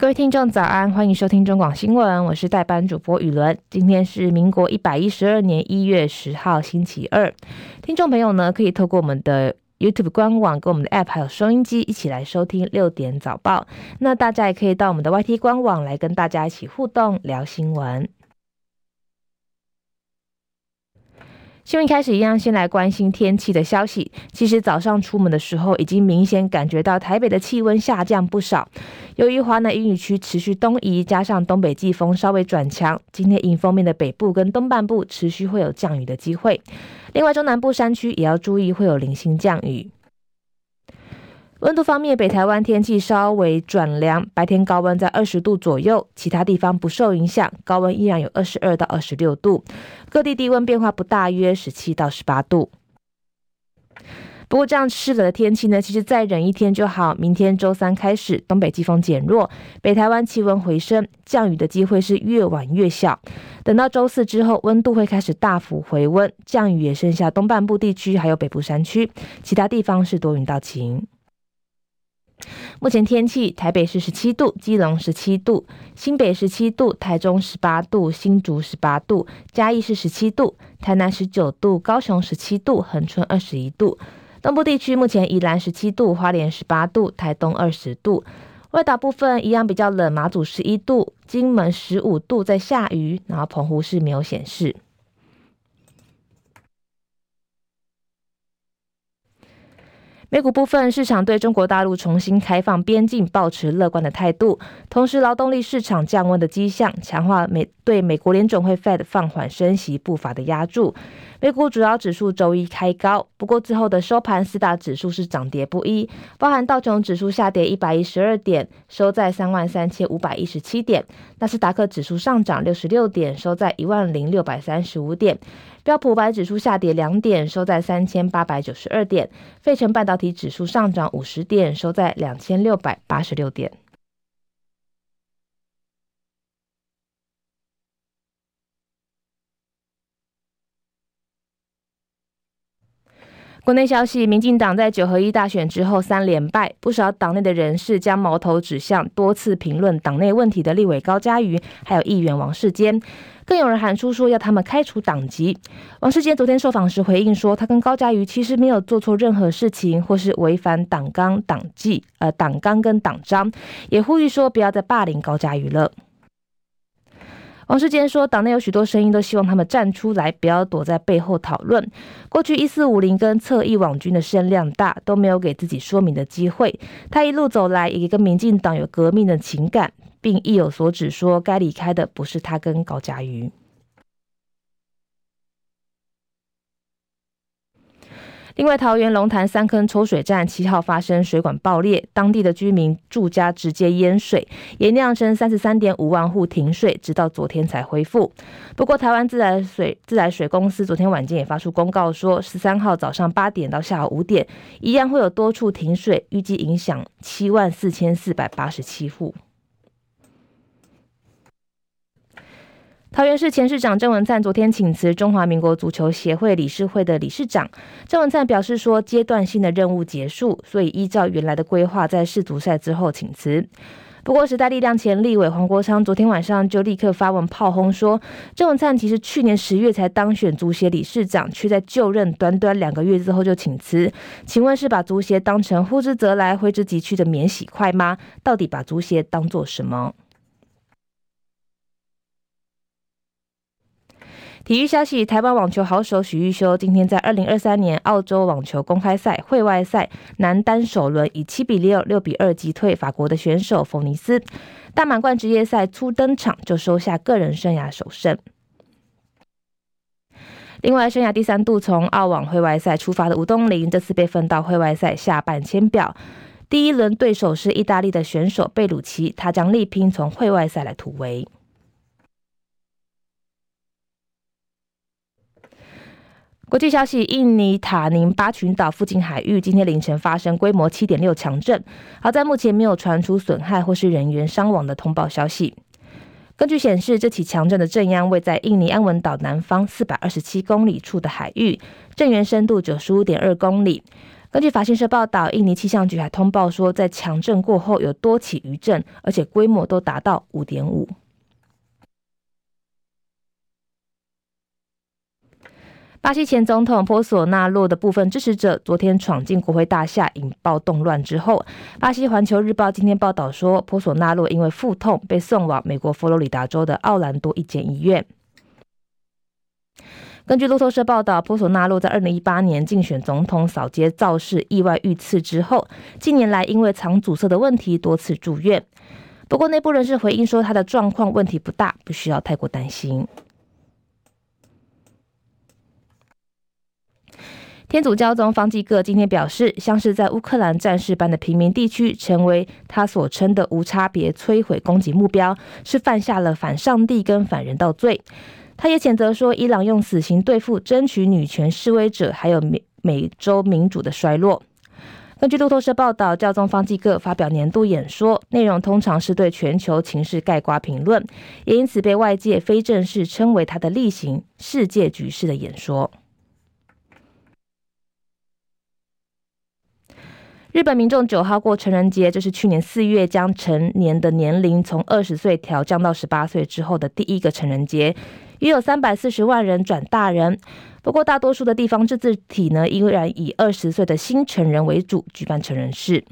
各位听众早安，欢迎收听中广新闻，我是代班主播雨伦。今天是民国一百一十二年一月十号，星期二。听众朋友呢，可以透过我们的 YouTube 官网、跟我们的 App 还有收音机一起来收听六点早报。那大家也可以到我们的 YT 官网来跟大家一起互动聊新闻。新闻开始一样，先来关心天气的消息。其实早上出门的时候，已经明显感觉到台北的气温下降不少。由于华南阴雨区持续东移，加上东北季风稍微转强，今天迎风面的北部跟东半部持续会有降雨的机会。另外，中南部山区也要注意会有零星降雨。温度方面，北台湾天气稍微转凉，白天高温在二十度左右，其他地方不受影响，高温依然有二十二到二十六度。各地低温变化不大，约十七到十八度。不过这样湿冷的天气呢，其实再忍一天就好。明天周三开始，东北季风减弱，北台湾气温回升，降雨的机会是越晚越小。等到周四之后，温度会开始大幅回温，降雨也剩下东半部地区还有北部山区，其他地方是多云到晴。目前天气：台北市十七度，基隆十七度，新北十七度，台中十八度，新竹十八度，嘉义市十七度，台南十九度，高雄十七度，恒春二十一度。东部地区目前宜兰十七度，花莲十八度，台东二十度。外岛部分一样比较冷，马祖十一度，金门十五度，在下雨，然后澎湖是没有显示。美股部分，市场对中国大陆重新开放边境抱持乐观的态度，同时劳动力市场降温的迹象，强化美对美国联总会 Fed 放缓升息步伐的压注。美股主要指数周一开高，不过之后的收盘四大指数是涨跌不一，包含道琼指数下跌一百一十二点，收在三万三千五百一十七点；纳斯达克指数上涨六十六点，收在一万零六百三十五点。标普五百指数下跌两点，收在三千八百九十二点。费城半导体指数上涨五十点，收在两千六百八十六点。国内消息：民进党在九合一大选之后三连败，不少党内的人士将矛头指向多次评论党内问题的立委高嘉瑜，还有议员王世坚，更有人喊出说要他们开除党籍。王世坚昨天受访时回应说，他跟高嘉瑜其实没有做错任何事情，或是违反党纲党纪，呃，党纲跟党章，也呼吁说不要再霸凌高嘉瑜了。王世坚说，党内有许多声音都希望他们站出来，不要躲在背后讨论。过去一四五零跟侧翼网军的声量大，都没有给自己说明的机会。他一路走来，也跟民进党有革命的情感，并意有所指，说该离开的不是他跟高嘉瑜。另外，桃园龙潭三坑抽水站七号发生水管爆裂，当地的居民住家直接淹水，也酿成三十三点五万户停水，直到昨天才恢复。不过，台湾自来水自来水公司昨天晚间也发出公告说，十三号早上八点到下午五点，一样会有多处停水，预计影响七万四千四百八十七户。桃园市前市长郑文灿昨天请辞中华民国足球协会理事会的理事长。郑文灿表示说，阶段性的任务结束，所以依照原来的规划，在世足赛之后请辞。不过，时代力量前立委黄国昌昨天晚上就立刻发文炮轰说，郑文灿其实去年十月才当选足协理事长，却在就任短短两个月之后就请辞。请问是把足协当成呼之则来、挥之即去的免洗筷吗？到底把足协当做什么？体育消息：台湾网球好手许育修今天在二零二三年澳洲网球公开赛会外赛男单首轮以七比六、六比二击退法国的选手冯尼斯，大满贯职业赛初登场就收下个人生涯首胜。另外，生涯第三度从澳网会外赛出发的吴东林，这次被分到会外赛下半签表，第一轮对手是意大利的选手贝鲁奇，他将力拼从会外赛来突围。国际消息：印尼塔宁巴群岛附近海域今天凌晨发生规模七点六强震，好在目前没有传出损害或是人员伤亡的通报消息。根据显示，这起强震的震央位在印尼安文岛南方四百二十七公里处的海域，震源深度九十五点二公里。根据法新社报道，印尼气象局还通报说，在强震过后有多起余震，而且规模都达到五点五。巴西前总统波索纳洛的部分支持者昨天闯进国会大厦，引爆动乱之后，巴西环球日报今天报道说，波索纳洛因为腹痛被送往美国佛罗里达州的奥兰多一间医院。根据路透社报道，波索纳洛在二零一八年竞选总统扫街造势意外遇刺之后，近年来因为肠阻塞的问题多次住院。不过内部人士回应说，他的状况问题不大，不需要太过担心。天主教宗方济各今天表示，像是在乌克兰战事般的平民地区成为他所称的无差别摧毁攻击目标，是犯下了反上帝跟反人道罪。他也谴责说，伊朗用死刑对付争取女权示威者，还有美美洲民主的衰落。根据路透社报道，教宗方济各发表年度演说，内容通常是对全球情势盖瓜评论，也因此被外界非正式称为他的例行世界局势的演说。日本民众九号过成人节，这是去年四月将成年的年龄从二十岁调降到十八岁之后的第一个成人节，约有三百四十万人转大人。不过，大多数的地方自治体呢，依然以二十岁的新成人为主举办成人式。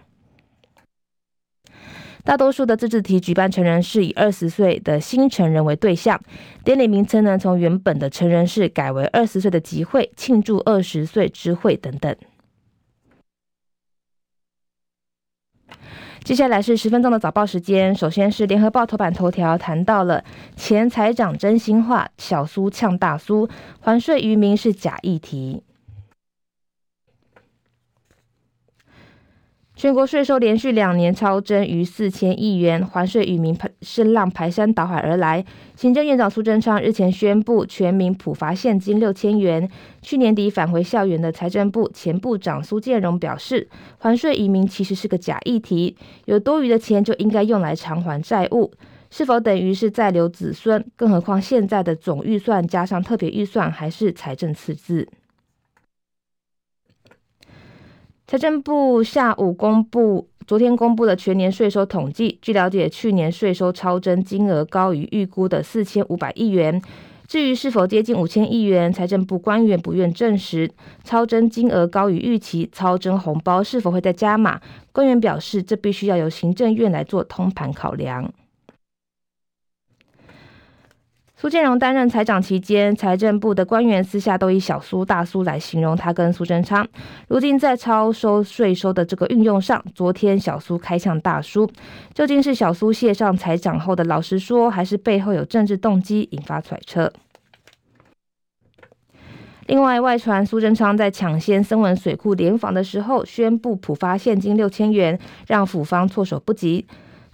大多数的自治体举办成人式以二十岁的新成人为对象，典礼名称呢，从原本的成人式改为二十岁的集会，庆祝二十岁之会等等。接下来是十分钟的早报时间。首先是联合报头版头条，谈到了前财长真心话，小苏呛大苏，还税于民是假议题。全国税收连续两年超增逾四千亿元，还税于民声浪排山倒海而来。行政院长苏贞昌日前宣布全民普罚现金六千元。去年底返回校园的财政部前部长苏建荣表示，还税移民其实是个假议题，有多余的钱就应该用来偿还债务，是否等于是再留子孙？更何况现在的总预算加上特别预算还是财政赤字。财政部下午公布，昨天公布的全年税收统计。据了解，去年税收超征金额高于预估的四千五百亿元。至于是否接近五千亿元，财政部官员不愿证实。超征金额高于预期，超征红包是否会再加码？官员表示，这必须要由行政院来做通盘考量。苏建荣担任财长期间，财政部的官员私下都以“小苏”“大苏”来形容他跟苏贞昌。如今在超收税收的这个运用上，昨天小苏开向大苏，究竟是小苏卸上财长后的老实说，还是背后有政治动机，引发揣测。另外，外传苏贞昌在抢先森文水库联访的时候，宣布普发现金六千元，让府方措手不及。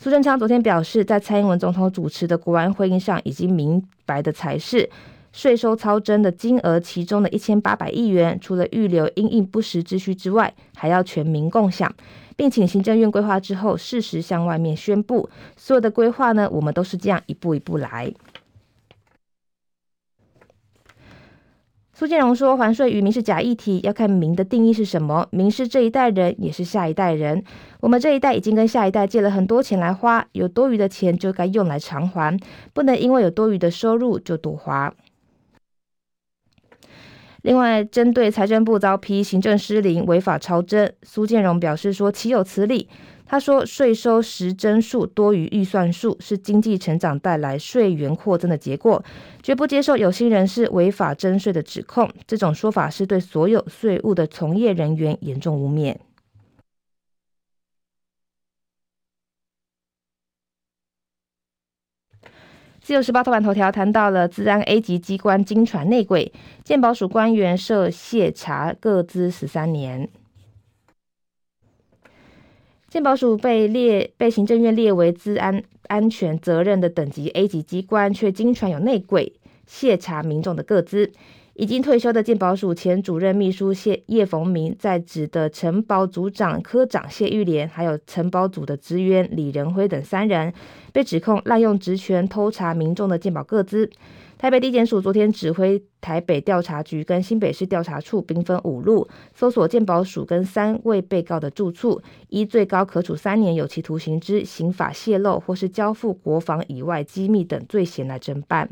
苏贞昌昨天表示，在蔡英文总统主持的国安会议上，已经明白的才是税收超征的金额，其中的一千八百亿元，除了预留因应不时之需之外，还要全民共享，并请行政院规划之后，适时向外面宣布。所有的规划呢，我们都是这样一步一步来。苏建荣说：“还税于民是假议题，要看民的定义是什么。民是这一代人，也是下一代人。我们这一代已经跟下一代借了很多钱来花，有多余的钱就该用来偿还，不能因为有多余的收入就多花。”另外，针对财政部遭批行政失灵、违法超征，苏建荣表示说：“岂有此理。”他说：“税收实增数多于预算数，是经济成长带来税源扩增的结果，绝不接受有心人士违法征税的指控。这种说法是对所有税务的从业人员严重污蔑。”自由时报头版头条谈到了资安 A 级机关惊传内鬼，鉴保署官员涉窃查各资十三年。健保署被列被行政院列为资安安全责任的等级 A 级机关，却经传有内鬼窃查民众的个资。已经退休的健保署前主任秘书谢叶逢明，在职的承保组长科长谢玉莲，还有承保组的职员李仁辉等三人，被指控滥用职权偷查民众的健保个资。台北地检署昨天指挥台北调查局跟新北市调查处兵分五路，搜索健保署跟三位被告的住处，依最高可处三年有期徒刑之刑法泄露或是交付国防以外机密等罪嫌来侦办。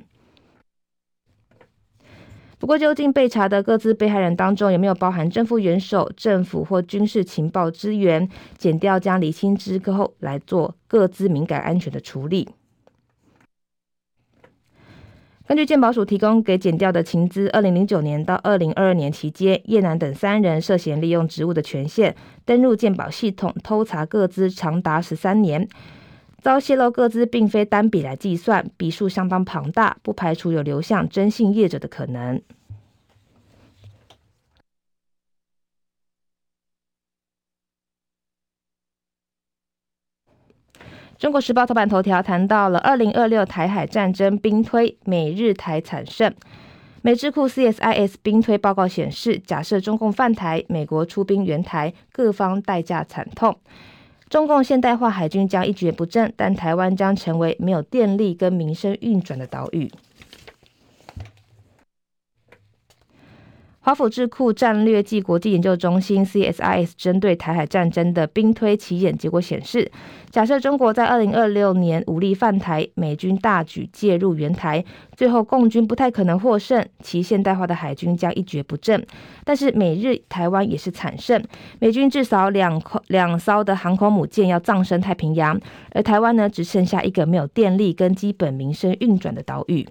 不过，究竟被查的各自被害人当中有没有包含政府元首、政府或军事情报资源？检调将厘清之后来做各自敏感安全的处理。根据鉴宝署提供给检调的情资，二零零九年到二零二二年期间，叶楠等三人涉嫌利用职务的权限登入鉴宝系统偷查各资，长达十三年。遭泄露各资并非单笔来计算，笔数相当庞大，不排除有流向征信业者的可能。中国时报头版头条谈到了二零二六台海战争兵推，美日台惨胜。美智库 CSIS 兵推报告显示，假设中共犯台，美国出兵援台，各方代价惨痛。中共现代化海军将一蹶不振，但台湾将成为没有电力跟民生运转的岛屿。华府智库战略暨国际研究中心 （CSIS） 针对台海战争的兵推奇演结果显示，假设中国在二零二六年武力犯台，美军大举介入援台，最后共军不太可能获胜，其现代化的海军将一蹶不振。但是美日台湾也是惨胜，美军至少两空两艘的航空母舰要葬身太平洋，而台湾呢，只剩下一个没有电力跟基本民生运转的岛屿。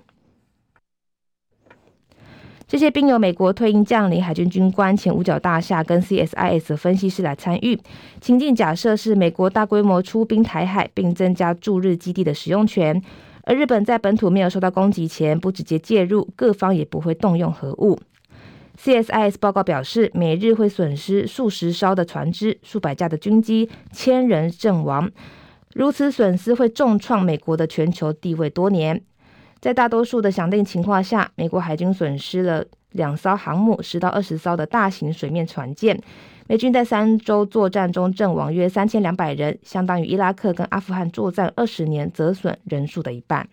这些兵由美国退役将领、海军军官、前五角大厦跟 CSIS 分析师来参与。情境假设是美国大规模出兵台海，并增加驻日基地的使用权，而日本在本土没有受到攻击前不直接介入，各方也不会动用核武。CSIS 报告表示，美日会损失数十艘的船只、数百架的军机、千人阵亡，如此损失会重创美国的全球地位多年。在大多数的响定情况下，美国海军损失了两艘航母、十到二十艘的大型水面船舰。美军在三周作战中阵亡约三千两百人，相当于伊拉克跟阿富汗作战二十年折损人数的一半。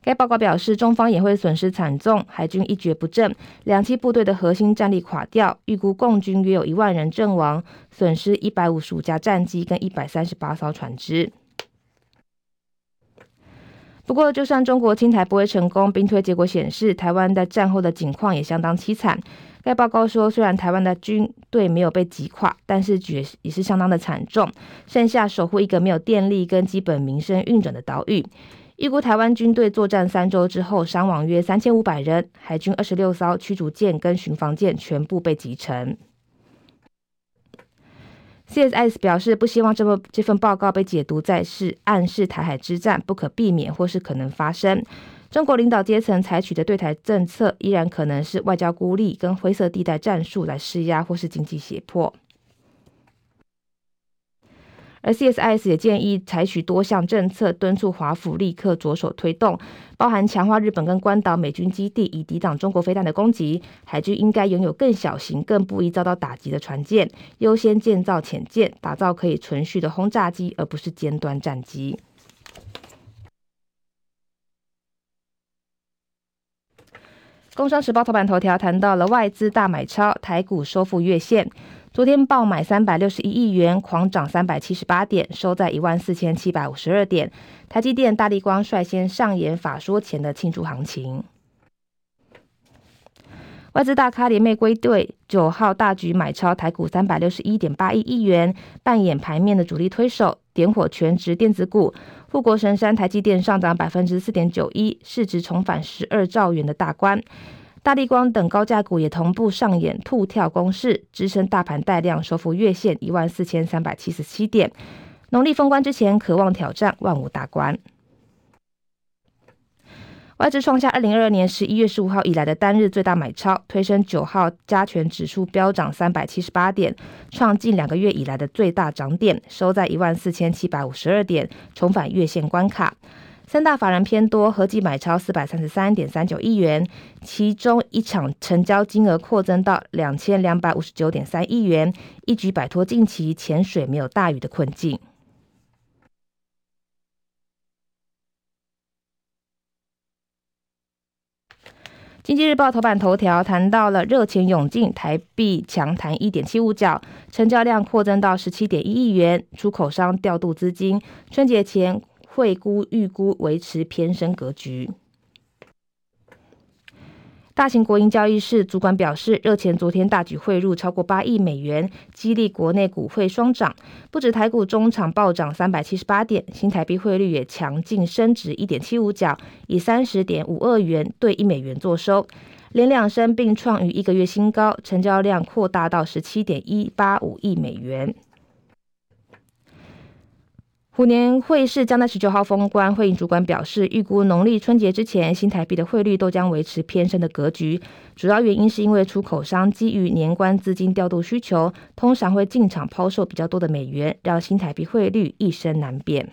该报告表示，中方也会损失惨重，海军一蹶不振，两栖部队的核心战力垮掉，预估共军约有一万人阵亡，损失一百五十五架战机跟一百三十八艘船只。不过，就算中国侵台不会成功，兵推结果显示，台湾在战后的境况也相当凄惨。该报告说，虽然台湾的军队没有被击垮，但是也也是相当的惨重，剩下守护一个没有电力跟基本民生运转的岛屿。预估台湾军队作战三周之后，伤亡约三千五百人，海军二十六艘驱逐舰跟巡防舰全部被击沉。CSIS 表示，不希望这份这份报告被解读在是暗示台海之战不可避免或是可能发生。中国领导阶层采取的对台政策依然可能是外交孤立跟灰色地带战术来施压或是经济胁迫。而 CSIS 也建议采取多项政策，敦促华府立刻着手推动，包含强化日本跟关岛美军基地，以抵挡中国飞弹的攻击。海军应该拥有更小型、更不易遭到打击的船舰，优先建造潜舰，打造可以存续的轰炸机，而不是尖端战机。工商时报头版头条谈到了外资大买超，台股收复月线。昨天爆买三百六十一亿元，狂涨三百七十八点，收在一万四千七百五十二点。台积电、大力光率先上演法说前的庆祝行情。外资大咖联袂归队，九号大举买超台股三百六十一点八亿亿元，扮演盘面的主力推手，点火全值电子股。富国神山台积电上涨百分之四点九一，市值重返十二兆元的大关。大立光等高价股也同步上演兔跳攻势，支撑大盘带量收复月线一万四千三百七十七点。农历封关之前，渴望挑战万五大关。外资创下二零二二年十一月十五号以来的单日最大买超，推升九号加权指数飙涨三百七十八点，创近两个月以来的最大涨点，收在一万四千七百五十二点，重返月线关卡。三大法人偏多，合计买超四百三十三点三九亿元，其中一场成交金额扩增到两千两百五十九点三亿元，一举摆脱近期潜水没有大鱼的困境。经济日报头版头条谈到了热钱涌进，台币强弹一点七五角，成交量扩增到十七点一亿元，出口商调度资金，春节前。汇估预估维持偏升格局。大型国营交易室主管表示，热钱昨天大举汇入超过八亿美元，激励国内股汇双涨。不止台股中场暴涨三百七十八点，新台币汇率也强劲升值一点七五角，以三十点五二元兑一美元作收，连两升并创逾一个月新高，成交量扩大到十七点一八五亿美元。虎年汇市将在十九号封关，汇银主管表示，预估农历春节之前，新台币的汇率都将维持偏升的格局。主要原因是因为出口商基于年关资金调度需求，通常会进场抛售比较多的美元，让新台币汇率一升难变。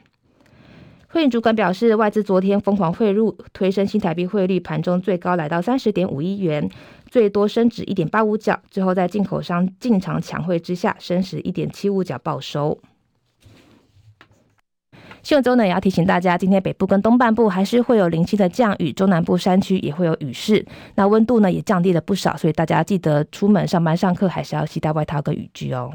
汇银主管表示，外资昨天疯狂汇入，推升新台币汇率，盘中最高来到三十点五亿元，最多升值一点八五角，最后在进口商进场抢汇之下，升值一点七五角报收。新闻周呢，也要提醒大家，今天北部跟东半部还是会有零星的降雨，中南部山区也会有雨势。那温度呢也降低了不少，所以大家记得出门上班上课还是要携带外套跟雨具哦。